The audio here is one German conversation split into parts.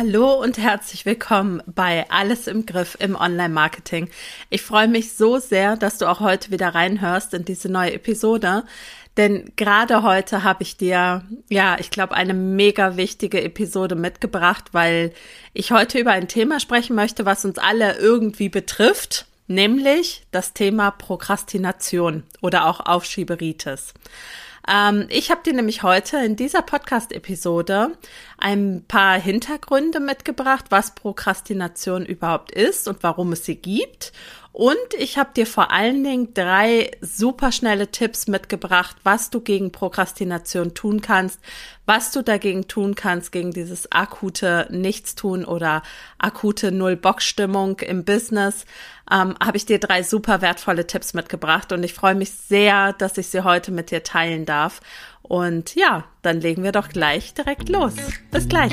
Hallo und herzlich willkommen bei Alles im Griff im Online-Marketing. Ich freue mich so sehr, dass du auch heute wieder reinhörst in diese neue Episode. Denn gerade heute habe ich dir, ja, ich glaube, eine mega wichtige Episode mitgebracht, weil ich heute über ein Thema sprechen möchte, was uns alle irgendwie betrifft, nämlich das Thema Prokrastination oder auch Aufschieberitis. Ähm, ich habe dir nämlich heute in dieser Podcast-Episode ein paar Hintergründe mitgebracht, was Prokrastination überhaupt ist und warum es sie gibt. Und ich habe dir vor allen Dingen drei super schnelle Tipps mitgebracht, was du gegen Prokrastination tun kannst, was du dagegen tun kannst, gegen dieses akute Nichtstun oder akute Null-Bock-Stimmung im Business, ähm, habe ich dir drei super wertvolle Tipps mitgebracht und ich freue mich sehr, dass ich sie heute mit dir teilen darf. Und ja, dann legen wir doch gleich direkt los. Bis gleich.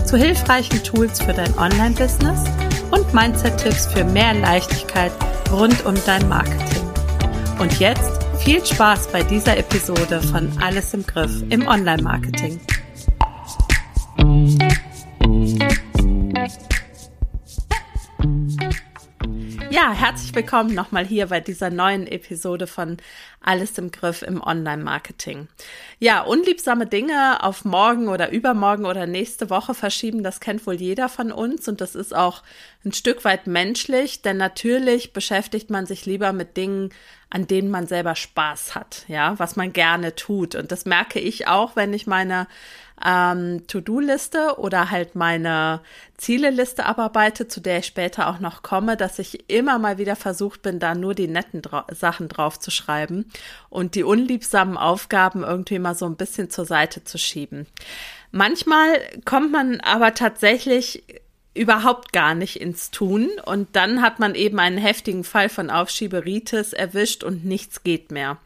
zu hilfreichen Tools für dein Online-Business und Mindset-Tipps für mehr Leichtigkeit rund um dein Marketing. Und jetzt viel Spaß bei dieser Episode von Alles im Griff im Online-Marketing. Ja, herzlich willkommen nochmal hier bei dieser neuen Episode von Alles im Griff im Online-Marketing. Ja, unliebsame Dinge auf morgen oder übermorgen oder nächste Woche verschieben, das kennt wohl jeder von uns und das ist auch ein Stück weit menschlich, denn natürlich beschäftigt man sich lieber mit Dingen, an denen man selber Spaß hat, ja, was man gerne tut. Und das merke ich auch, wenn ich meine ähm, To-Do-Liste oder halt meine Zieleliste abarbeite, zu der ich später auch noch komme, dass ich immer mal wieder versucht bin, da nur die netten Dra Sachen drauf zu schreiben und die unliebsamen Aufgaben irgendwie mal so ein bisschen zur Seite zu schieben. Manchmal kommt man aber tatsächlich überhaupt gar nicht ins Tun und dann hat man eben einen heftigen Fall von Aufschieberitis erwischt und nichts geht mehr.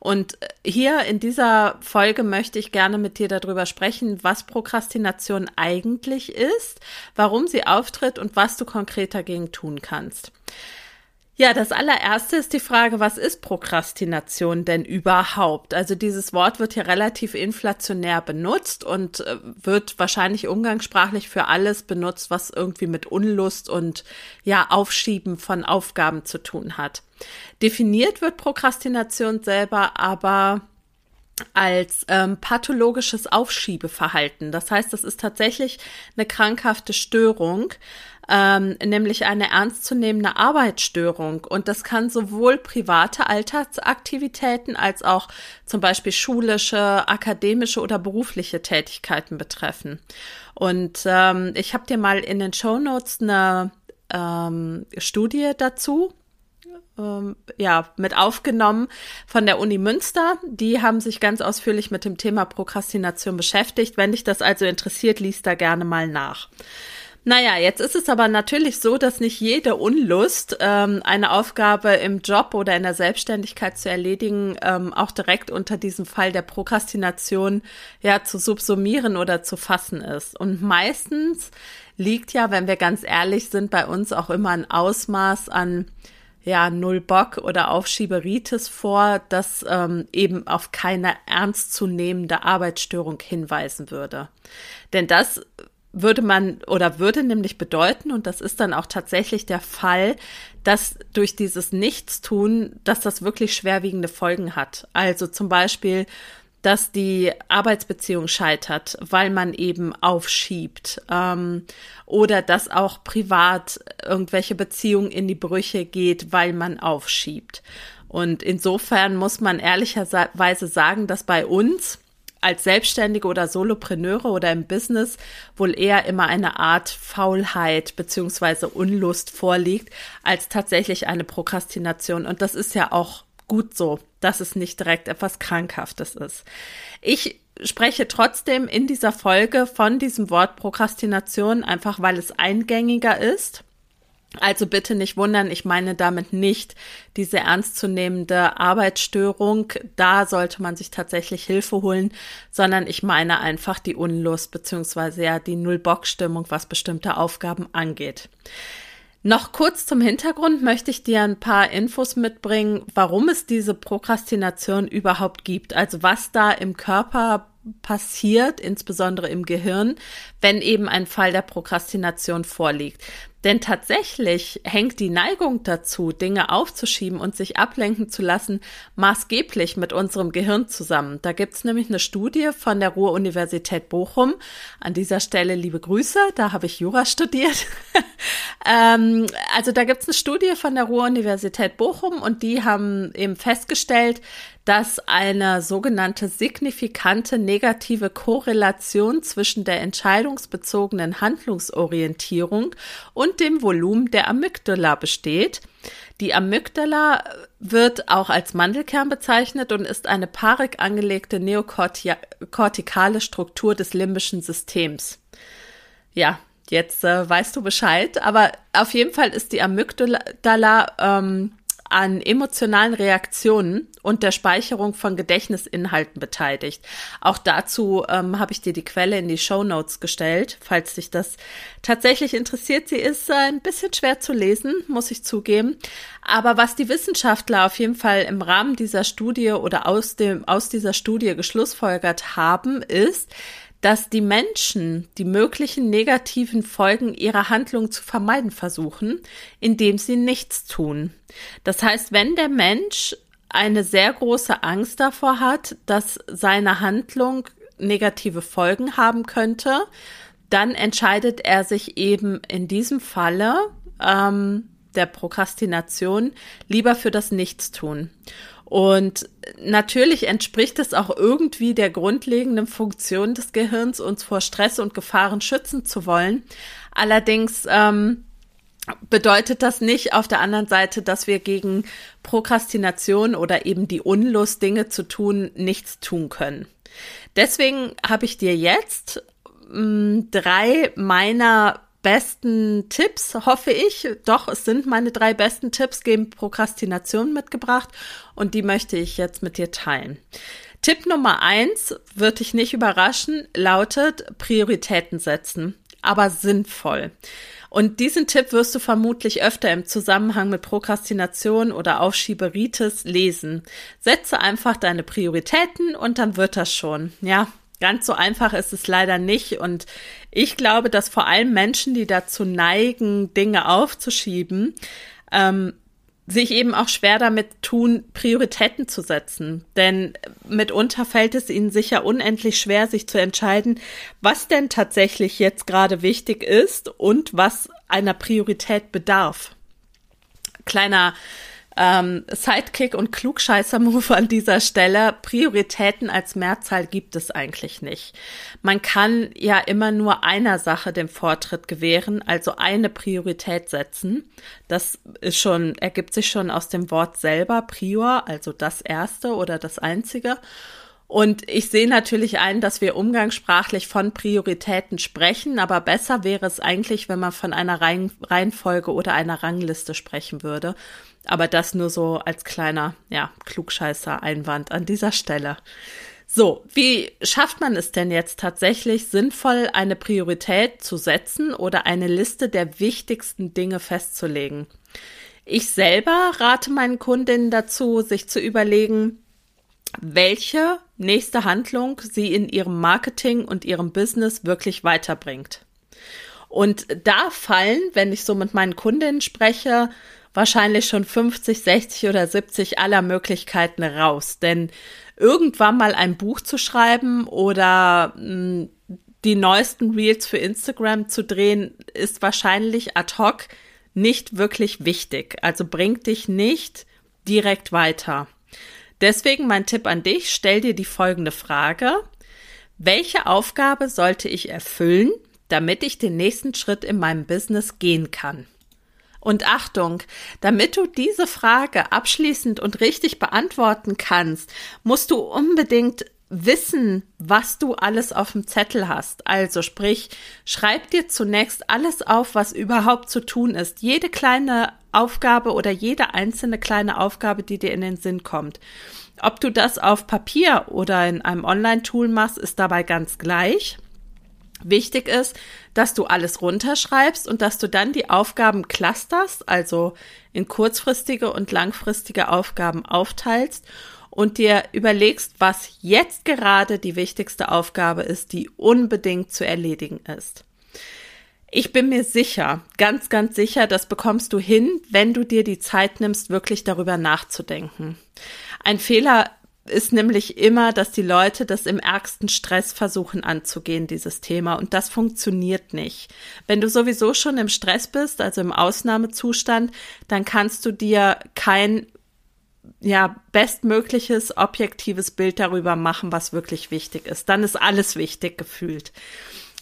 Und hier in dieser Folge möchte ich gerne mit dir darüber sprechen, was Prokrastination eigentlich ist, warum sie auftritt und was du konkret dagegen tun kannst. Ja, das allererste ist die Frage, was ist Prokrastination denn überhaupt? Also dieses Wort wird hier relativ inflationär benutzt und äh, wird wahrscheinlich umgangssprachlich für alles benutzt, was irgendwie mit Unlust und ja, Aufschieben von Aufgaben zu tun hat. Definiert wird Prokrastination selber aber als ähm, pathologisches Aufschiebeverhalten. Das heißt, das ist tatsächlich eine krankhafte Störung, ähm, nämlich eine ernstzunehmende Arbeitsstörung. Und das kann sowohl private Alltagsaktivitäten als auch zum Beispiel schulische, akademische oder berufliche Tätigkeiten betreffen. Und ähm, ich habe dir mal in den Show Notes eine ähm, Studie dazu ähm, ja, mit aufgenommen von der Uni Münster. Die haben sich ganz ausführlich mit dem Thema Prokrastination beschäftigt. Wenn dich das also interessiert, liest da gerne mal nach. Naja, jetzt ist es aber natürlich so, dass nicht jede Unlust, ähm, eine Aufgabe im Job oder in der Selbstständigkeit zu erledigen, ähm, auch direkt unter diesem Fall der Prokrastination ja zu subsumieren oder zu fassen ist. Und meistens liegt ja, wenn wir ganz ehrlich sind, bei uns auch immer ein Ausmaß an ja, Null Bock oder Aufschieberitis vor, das ähm, eben auf keine ernstzunehmende Arbeitsstörung hinweisen würde. Denn das würde man oder würde nämlich bedeuten, und das ist dann auch tatsächlich der Fall, dass durch dieses Nichtstun, dass das wirklich schwerwiegende Folgen hat. Also zum Beispiel, dass die Arbeitsbeziehung scheitert, weil man eben aufschiebt ähm, oder dass auch privat irgendwelche Beziehungen in die Brüche geht, weil man aufschiebt. Und insofern muss man ehrlicherweise sagen, dass bei uns als Selbstständige oder Solopreneure oder im Business wohl eher immer eine Art Faulheit beziehungsweise Unlust vorliegt, als tatsächlich eine Prokrastination. Und das ist ja auch gut so, dass es nicht direkt etwas Krankhaftes ist. Ich spreche trotzdem in dieser Folge von diesem Wort Prokrastination, einfach weil es eingängiger ist. Also bitte nicht wundern, ich meine damit nicht diese ernstzunehmende Arbeitsstörung. Da sollte man sich tatsächlich Hilfe holen, sondern ich meine einfach die Unlust beziehungsweise ja die Null-Bock-Stimmung, was bestimmte Aufgaben angeht. Noch kurz zum Hintergrund möchte ich dir ein paar Infos mitbringen, warum es diese Prokrastination überhaupt gibt. Also was da im Körper passiert, insbesondere im Gehirn, wenn eben ein Fall der Prokrastination vorliegt. Denn tatsächlich hängt die Neigung dazu, Dinge aufzuschieben und sich ablenken zu lassen, maßgeblich mit unserem Gehirn zusammen. Da gibt's nämlich eine Studie von der Ruhr-Universität Bochum. An dieser Stelle liebe Grüße, da habe ich Jura studiert. ähm, also da gibt's eine Studie von der Ruhr-Universität Bochum und die haben eben festgestellt, dass eine sogenannte signifikante negative Korrelation zwischen der entscheidungsbezogenen Handlungsorientierung und dem Volumen der Amygdala besteht. Die Amygdala wird auch als Mandelkern bezeichnet und ist eine paarig angelegte neokortikale Struktur des limbischen Systems. Ja, jetzt äh, weißt du Bescheid, aber auf jeden Fall ist die Amygdala ähm, an emotionalen Reaktionen und der Speicherung von Gedächtnisinhalten beteiligt. Auch dazu ähm, habe ich dir die Quelle in die Show Notes gestellt, falls dich das tatsächlich interessiert. Sie ist äh, ein bisschen schwer zu lesen, muss ich zugeben. Aber was die Wissenschaftler auf jeden Fall im Rahmen dieser Studie oder aus dem, aus dieser Studie geschlussfolgert haben, ist, dass die Menschen die möglichen negativen Folgen ihrer Handlung zu vermeiden versuchen, indem sie nichts tun. Das heißt, wenn der Mensch eine sehr große Angst davor hat, dass seine Handlung negative Folgen haben könnte, dann entscheidet er sich eben in diesem Falle ähm, der Prokrastination lieber für das Nichtstun. Und natürlich entspricht es auch irgendwie der grundlegenden Funktion des Gehirns, uns vor Stress und Gefahren schützen zu wollen. Allerdings ähm, bedeutet das nicht auf der anderen Seite, dass wir gegen Prokrastination oder eben die Unlust, Dinge zu tun, nichts tun können. Deswegen habe ich dir jetzt mh, mm, drei meiner besten Tipps, hoffe ich. Doch, es sind meine drei besten Tipps gegen Prokrastination mitgebracht und die möchte ich jetzt mit dir teilen. Tipp Nummer eins wird dich nicht überraschen, lautet Prioritäten setzen, aber sinnvoll. Und diesen Tipp wirst du vermutlich öfter im Zusammenhang mit Prokrastination oder Aufschieberitis lesen. Setze einfach deine Prioritäten und dann wird das schon. Ja, Ganz so einfach ist es leider nicht. Und ich glaube, dass vor allem Menschen, die dazu neigen, Dinge aufzuschieben, ähm, sich eben auch schwer damit tun, Prioritäten zu setzen. Denn mitunter fällt es ihnen sicher unendlich schwer, sich zu entscheiden, was denn tatsächlich jetzt gerade wichtig ist und was einer Priorität bedarf. Kleiner ähm, Sidekick und Klugscheißer-Move an dieser Stelle. Prioritäten als Mehrzahl gibt es eigentlich nicht. Man kann ja immer nur einer Sache den Vortritt gewähren, also eine Priorität setzen. Das ist schon, ergibt sich schon aus dem Wort selber, Prior, also das erste oder das einzige. Und ich sehe natürlich ein, dass wir umgangssprachlich von Prioritäten sprechen, aber besser wäre es eigentlich, wenn man von einer Reihenfolge oder einer Rangliste sprechen würde. Aber das nur so als kleiner, ja, klugscheißer Einwand an dieser Stelle. So, wie schafft man es denn jetzt tatsächlich sinnvoll, eine Priorität zu setzen oder eine Liste der wichtigsten Dinge festzulegen? Ich selber rate meinen Kundinnen dazu, sich zu überlegen, welche nächste Handlung sie in ihrem Marketing und ihrem Business wirklich weiterbringt. Und da fallen, wenn ich so mit meinen Kundinnen spreche, wahrscheinlich schon 50, 60 oder 70 aller Möglichkeiten raus. Denn irgendwann mal ein Buch zu schreiben oder hm, die neuesten Reels für Instagram zu drehen, ist wahrscheinlich ad hoc nicht wirklich wichtig. Also bringt dich nicht direkt weiter. Deswegen mein Tipp an dich, stell dir die folgende Frage. Welche Aufgabe sollte ich erfüllen, damit ich den nächsten Schritt in meinem Business gehen kann? Und Achtung, damit du diese Frage abschließend und richtig beantworten kannst, musst du unbedingt wissen, was du alles auf dem Zettel hast. Also sprich, schreib dir zunächst alles auf, was überhaupt zu tun ist. Jede kleine Aufgabe oder jede einzelne kleine Aufgabe, die dir in den Sinn kommt. Ob du das auf Papier oder in einem Online-Tool machst, ist dabei ganz gleich. Wichtig ist, dass du alles runterschreibst und dass du dann die Aufgaben clusterst, also in kurzfristige und langfristige Aufgaben aufteilst und dir überlegst, was jetzt gerade die wichtigste Aufgabe ist, die unbedingt zu erledigen ist. Ich bin mir sicher, ganz, ganz sicher, das bekommst du hin, wenn du dir die Zeit nimmst, wirklich darüber nachzudenken. Ein Fehler ist nämlich immer, dass die Leute das im ärgsten Stress versuchen anzugehen, dieses Thema. Und das funktioniert nicht. Wenn du sowieso schon im Stress bist, also im Ausnahmezustand, dann kannst du dir kein ja, bestmögliches, objektives Bild darüber machen, was wirklich wichtig ist. Dann ist alles wichtig gefühlt.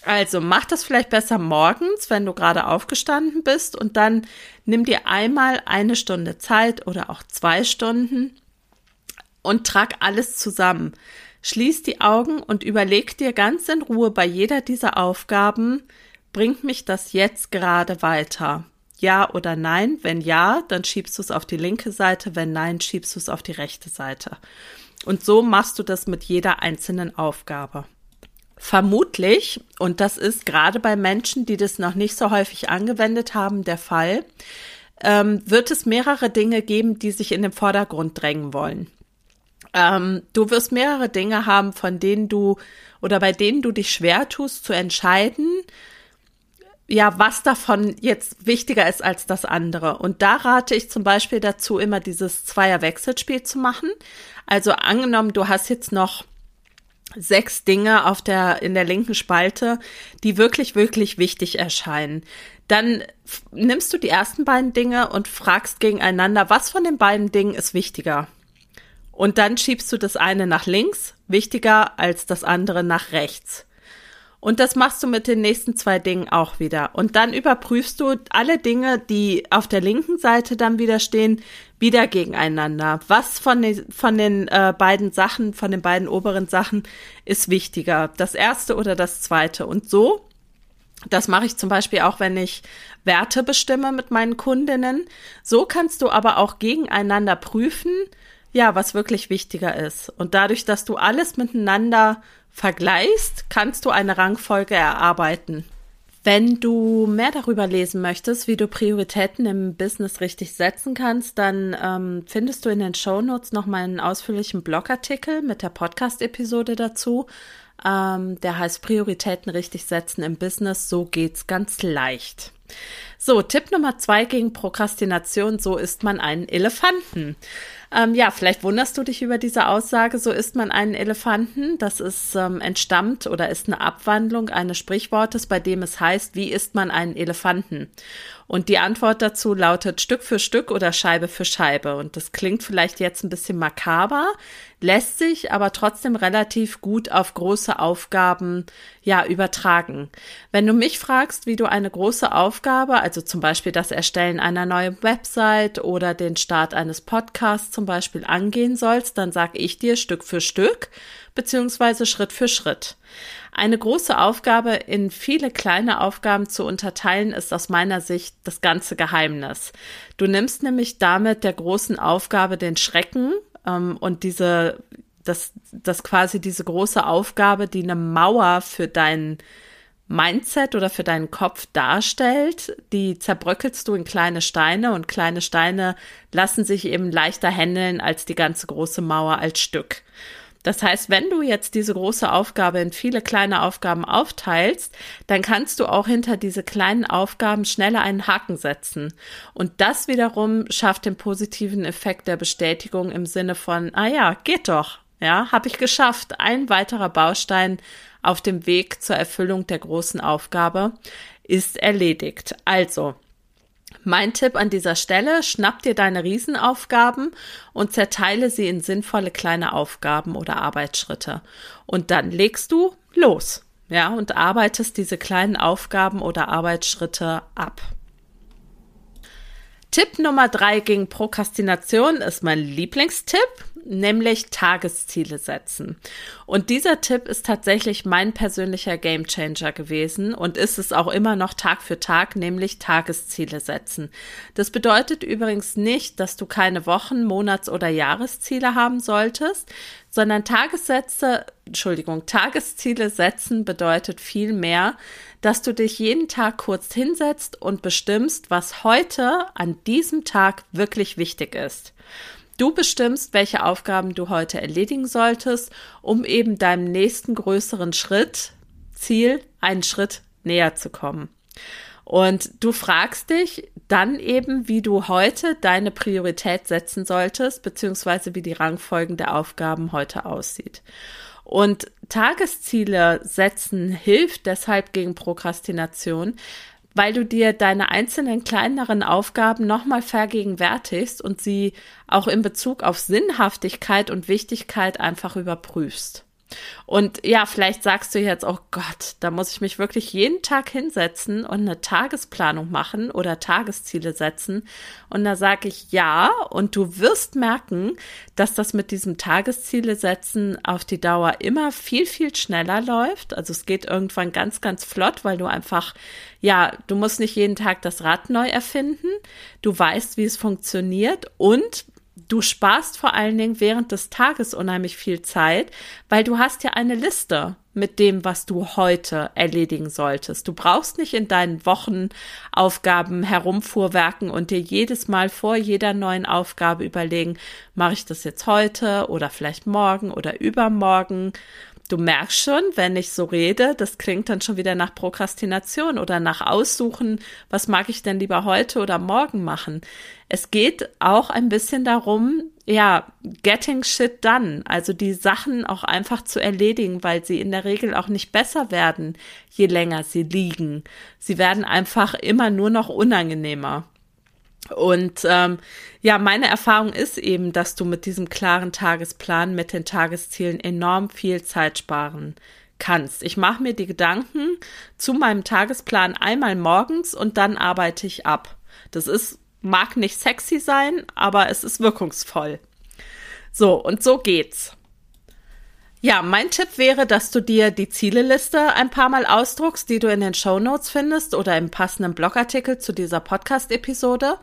Also mach das vielleicht besser morgens, wenn du gerade aufgestanden bist und dann nimm dir einmal eine Stunde Zeit oder auch zwei Stunden und trag alles zusammen. Schließ die Augen und überleg dir ganz in Ruhe bei jeder dieser Aufgaben, bringt mich das jetzt gerade weiter? Ja oder nein? Wenn ja, dann schiebst du es auf die linke Seite, wenn nein, schiebst du es auf die rechte Seite. Und so machst du das mit jeder einzelnen Aufgabe. Vermutlich, und das ist gerade bei Menschen, die das noch nicht so häufig angewendet haben, der Fall, ähm, wird es mehrere Dinge geben, die sich in den Vordergrund drängen wollen. Ähm, du wirst mehrere Dinge haben, von denen du oder bei denen du dich schwer tust zu entscheiden, ja, was davon jetzt wichtiger ist als das andere. Und da rate ich zum Beispiel dazu, immer dieses Zweier-Wechselspiel zu machen. Also angenommen, du hast jetzt noch sechs Dinge auf der, in der linken Spalte, die wirklich, wirklich wichtig erscheinen. Dann nimmst du die ersten beiden Dinge und fragst gegeneinander, was von den beiden Dingen ist wichtiger? Und dann schiebst du das eine nach links, wichtiger als das andere nach rechts. Und das machst du mit den nächsten zwei Dingen auch wieder. Und dann überprüfst du alle Dinge, die auf der linken Seite dann wieder stehen, wieder gegeneinander. Was von den, von den äh, beiden Sachen, von den beiden oberen Sachen ist wichtiger? Das erste oder das zweite? Und so, das mache ich zum Beispiel auch, wenn ich Werte bestimme mit meinen Kundinnen. So kannst du aber auch gegeneinander prüfen, ja, was wirklich wichtiger ist. Und dadurch, dass du alles miteinander vergleichst, kannst du eine Rangfolge erarbeiten. Wenn du mehr darüber lesen möchtest, wie du Prioritäten im Business richtig setzen kannst, dann ähm, findest du in den Show Notes noch mal einen ausführlichen Blogartikel mit der Podcast-Episode dazu. Ähm, der heißt Prioritäten richtig setzen im Business. So geht's ganz leicht. So, Tipp Nummer zwei gegen Prokrastination. So isst man einen Elefanten. Ähm, ja, vielleicht wunderst du dich über diese Aussage, so isst man einen Elefanten. Das ist ähm, entstammt oder ist eine Abwandlung eines Sprichwortes, bei dem es heißt, wie isst man einen Elefanten? Und die Antwort dazu lautet Stück für Stück oder Scheibe für Scheibe. Und das klingt vielleicht jetzt ein bisschen makaber, lässt sich aber trotzdem relativ gut auf große Aufgaben ja übertragen. Wenn du mich fragst, wie du eine große Aufgabe, also zum Beispiel das Erstellen einer neuen Website oder den Start eines Podcasts zum Beispiel angehen sollst, dann sage ich dir Stück für Stück beziehungsweise Schritt für Schritt. Eine große Aufgabe in viele kleine Aufgaben zu unterteilen, ist aus meiner Sicht das ganze Geheimnis. Du nimmst nämlich damit der großen Aufgabe den Schrecken ähm, und diese, das, das quasi diese große Aufgabe, die eine Mauer für dein Mindset oder für deinen Kopf darstellt, die zerbröckelst du in kleine Steine und kleine Steine lassen sich eben leichter handeln als die ganze große Mauer als Stück. Das heißt, wenn du jetzt diese große Aufgabe in viele kleine Aufgaben aufteilst, dann kannst du auch hinter diese kleinen Aufgaben schneller einen Haken setzen. Und das wiederum schafft den positiven Effekt der Bestätigung im Sinne von, ah ja, geht doch. Ja, habe ich geschafft. Ein weiterer Baustein auf dem Weg zur Erfüllung der großen Aufgabe ist erledigt. Also, mein Tipp an dieser Stelle, schnapp dir deine Riesenaufgaben und zerteile sie in sinnvolle kleine Aufgaben oder Arbeitsschritte. Und dann legst du los, ja, und arbeitest diese kleinen Aufgaben oder Arbeitsschritte ab. Tipp Nummer drei gegen Prokrastination ist mein Lieblingstipp, nämlich Tagesziele setzen. Und dieser Tipp ist tatsächlich mein persönlicher Gamechanger gewesen und ist es auch immer noch Tag für Tag, nämlich Tagesziele setzen. Das bedeutet übrigens nicht, dass du keine Wochen, Monats- oder Jahresziele haben solltest, sondern Tagessätze, Entschuldigung, Tagesziele setzen bedeutet viel mehr, dass du dich jeden Tag kurz hinsetzt und bestimmst, was heute an diesem Tag wirklich wichtig ist. Du bestimmst, welche Aufgaben du heute erledigen solltest, um eben deinem nächsten größeren Schritt, Ziel, einen Schritt näher zu kommen. Und du fragst dich dann eben, wie du heute deine Priorität setzen solltest, beziehungsweise wie die Rangfolgen der Aufgaben heute aussieht. Und Tagesziele setzen hilft deshalb gegen Prokrastination, weil du dir deine einzelnen kleineren Aufgaben nochmal vergegenwärtigst und sie auch in Bezug auf Sinnhaftigkeit und Wichtigkeit einfach überprüfst. Und ja, vielleicht sagst du jetzt, oh Gott, da muss ich mich wirklich jeden Tag hinsetzen und eine Tagesplanung machen oder Tagesziele setzen. Und da sage ich ja, und du wirst merken, dass das mit diesem Tagesziele setzen auf die Dauer immer viel, viel schneller läuft. Also es geht irgendwann ganz, ganz flott, weil du einfach, ja, du musst nicht jeden Tag das Rad neu erfinden. Du weißt, wie es funktioniert und Du sparst vor allen Dingen während des Tages unheimlich viel Zeit, weil du hast ja eine Liste mit dem, was du heute erledigen solltest. Du brauchst nicht in deinen Wochenaufgaben herumfuhrwerken und dir jedes Mal vor jeder neuen Aufgabe überlegen, mache ich das jetzt heute oder vielleicht morgen oder übermorgen Du merkst schon, wenn ich so rede, das klingt dann schon wieder nach Prokrastination oder nach Aussuchen, was mag ich denn lieber heute oder morgen machen. Es geht auch ein bisschen darum, ja, getting shit done, also die Sachen auch einfach zu erledigen, weil sie in der Regel auch nicht besser werden, je länger sie liegen. Sie werden einfach immer nur noch unangenehmer. Und ähm, ja, meine Erfahrung ist eben, dass du mit diesem klaren Tagesplan, mit den Tageszielen enorm viel Zeit sparen kannst. Ich mache mir die Gedanken zu meinem Tagesplan einmal morgens und dann arbeite ich ab. Das ist, mag nicht sexy sein, aber es ist wirkungsvoll. So, und so geht's. Ja, mein Tipp wäre, dass du dir die Zieleliste ein paar Mal ausdruckst, die du in den Show Notes findest oder im passenden Blogartikel zu dieser Podcast-Episode.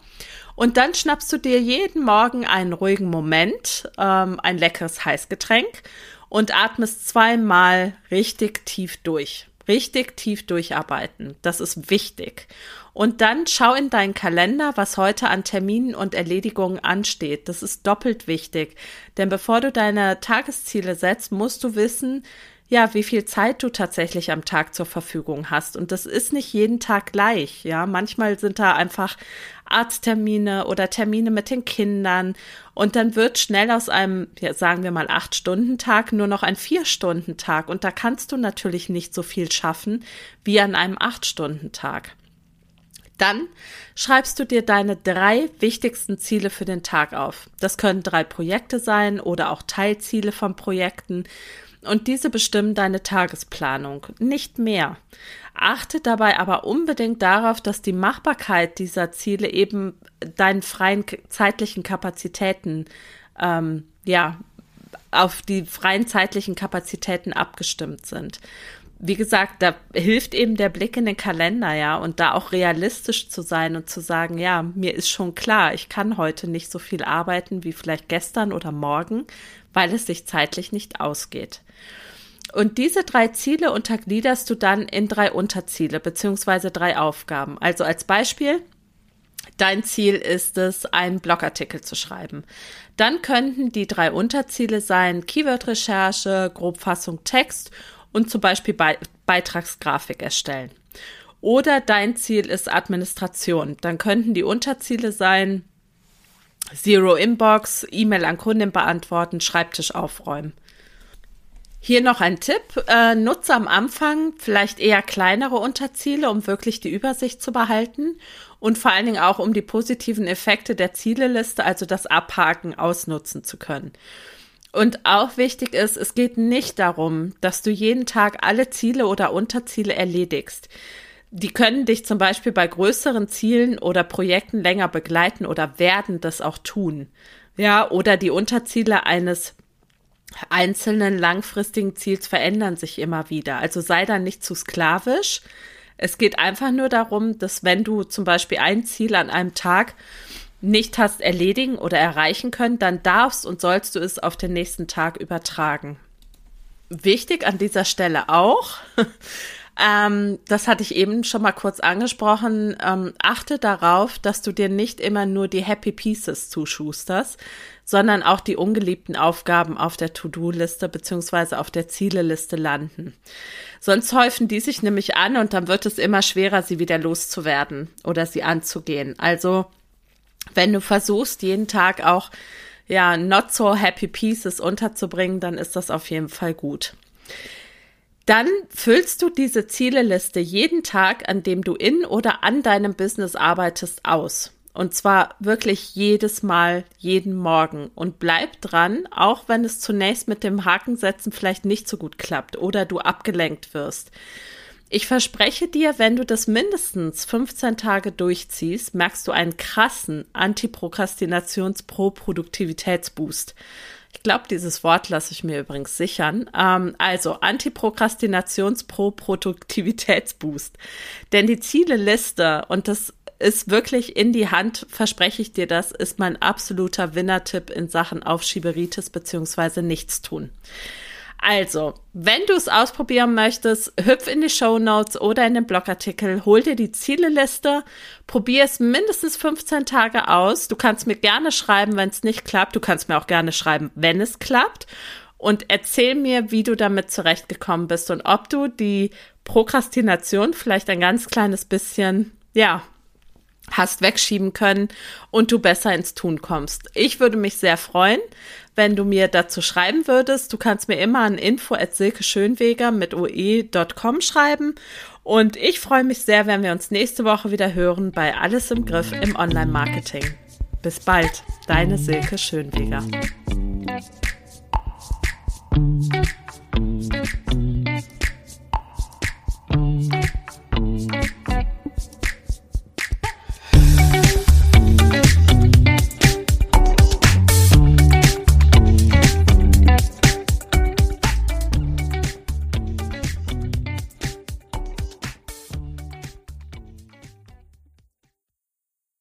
Und dann schnappst du dir jeden Morgen einen ruhigen Moment, ähm, ein leckeres Heißgetränk und atmest zweimal richtig tief durch. Richtig tief durcharbeiten. Das ist wichtig. Und dann schau in deinen Kalender, was heute an Terminen und Erledigungen ansteht. Das ist doppelt wichtig. Denn bevor du deine Tagesziele setzt, musst du wissen, ja, wie viel Zeit du tatsächlich am Tag zur Verfügung hast. Und das ist nicht jeden Tag gleich. Ja, manchmal sind da einfach Arzttermine oder Termine mit den Kindern. Und dann wird schnell aus einem, ja, sagen wir mal, acht Stunden Tag nur noch ein vier Stunden Tag. Und da kannst du natürlich nicht so viel schaffen wie an einem acht Stunden Tag. Dann schreibst du dir deine drei wichtigsten Ziele für den Tag auf. Das können drei Projekte sein oder auch Teilziele von Projekten. Und diese bestimmen deine Tagesplanung, nicht mehr. Achte dabei aber unbedingt darauf, dass die Machbarkeit dieser Ziele eben deinen freien zeitlichen Kapazitäten, ähm, ja, auf die freien zeitlichen Kapazitäten abgestimmt sind wie gesagt, da hilft eben der Blick in den Kalender, ja, und da auch realistisch zu sein und zu sagen, ja, mir ist schon klar, ich kann heute nicht so viel arbeiten wie vielleicht gestern oder morgen, weil es sich zeitlich nicht ausgeht. Und diese drei Ziele untergliederst du dann in drei Unterziele beziehungsweise drei Aufgaben. Also als Beispiel, dein Ziel ist es, einen Blogartikel zu schreiben. Dann könnten die drei Unterziele sein Keyword-Recherche, Grobfassung Text und zum Beispiel Be Beitragsgrafik erstellen. Oder dein Ziel ist Administration. Dann könnten die Unterziele sein Zero Inbox, E-Mail an Kunden beantworten, Schreibtisch aufräumen. Hier noch ein Tipp. Äh, nutze am Anfang vielleicht eher kleinere Unterziele, um wirklich die Übersicht zu behalten und vor allen Dingen auch, um die positiven Effekte der Zieleliste, also das Abhaken, ausnutzen zu können. Und auch wichtig ist, es geht nicht darum, dass du jeden Tag alle Ziele oder Unterziele erledigst. Die können dich zum Beispiel bei größeren Zielen oder Projekten länger begleiten oder werden das auch tun. Ja, oder die Unterziele eines einzelnen langfristigen Ziels verändern sich immer wieder. Also sei da nicht zu sklavisch. Es geht einfach nur darum, dass wenn du zum Beispiel ein Ziel an einem Tag nicht hast erledigen oder erreichen können, dann darfst und sollst du es auf den nächsten Tag übertragen. Wichtig an dieser Stelle auch, ähm, das hatte ich eben schon mal kurz angesprochen, ähm, achte darauf, dass du dir nicht immer nur die Happy Pieces zuschusterst, sondern auch die ungeliebten Aufgaben auf der To-Do-Liste beziehungsweise auf der Zieleliste landen. Sonst häufen die sich nämlich an und dann wird es immer schwerer, sie wieder loszuwerden oder sie anzugehen. Also wenn du versuchst, jeden Tag auch ja, not so happy pieces unterzubringen, dann ist das auf jeden Fall gut. Dann füllst du diese Zieleliste jeden Tag, an dem du in oder an deinem Business arbeitest, aus. Und zwar wirklich jedes Mal, jeden Morgen. Und bleib dran, auch wenn es zunächst mit dem Hakensetzen vielleicht nicht so gut klappt oder du abgelenkt wirst. Ich verspreche dir, wenn du das mindestens 15 Tage durchziehst, merkst du einen krassen Antiprokrastinations-Pro-Produktivitätsboost. Ich glaube, dieses Wort lasse ich mir übrigens sichern. Ähm, also Antiprokrastinations-Pro-Produktivitätsboost. Denn die Zieleliste, und das ist wirklich in die Hand, verspreche ich dir das, ist mein absoluter Winner-Tipp in Sachen Aufschieberitis beziehungsweise Nichtstun. Also, wenn du es ausprobieren möchtest, hüpf in die Show Notes oder in den Blogartikel, hol dir die Zieleliste, probier es mindestens 15 Tage aus. Du kannst mir gerne schreiben, wenn es nicht klappt. Du kannst mir auch gerne schreiben, wenn es klappt. Und erzähl mir, wie du damit zurechtgekommen bist und ob du die Prokrastination vielleicht ein ganz kleines bisschen, ja, hast wegschieben können und du besser ins Tun kommst. Ich würde mich sehr freuen, wenn du mir dazu schreiben würdest. Du kannst mir immer an info at silkeschönweger mit oe.com schreiben. Und ich freue mich sehr, wenn wir uns nächste Woche wieder hören bei Alles im Griff im Online-Marketing. Bis bald, deine Silke Schönweger.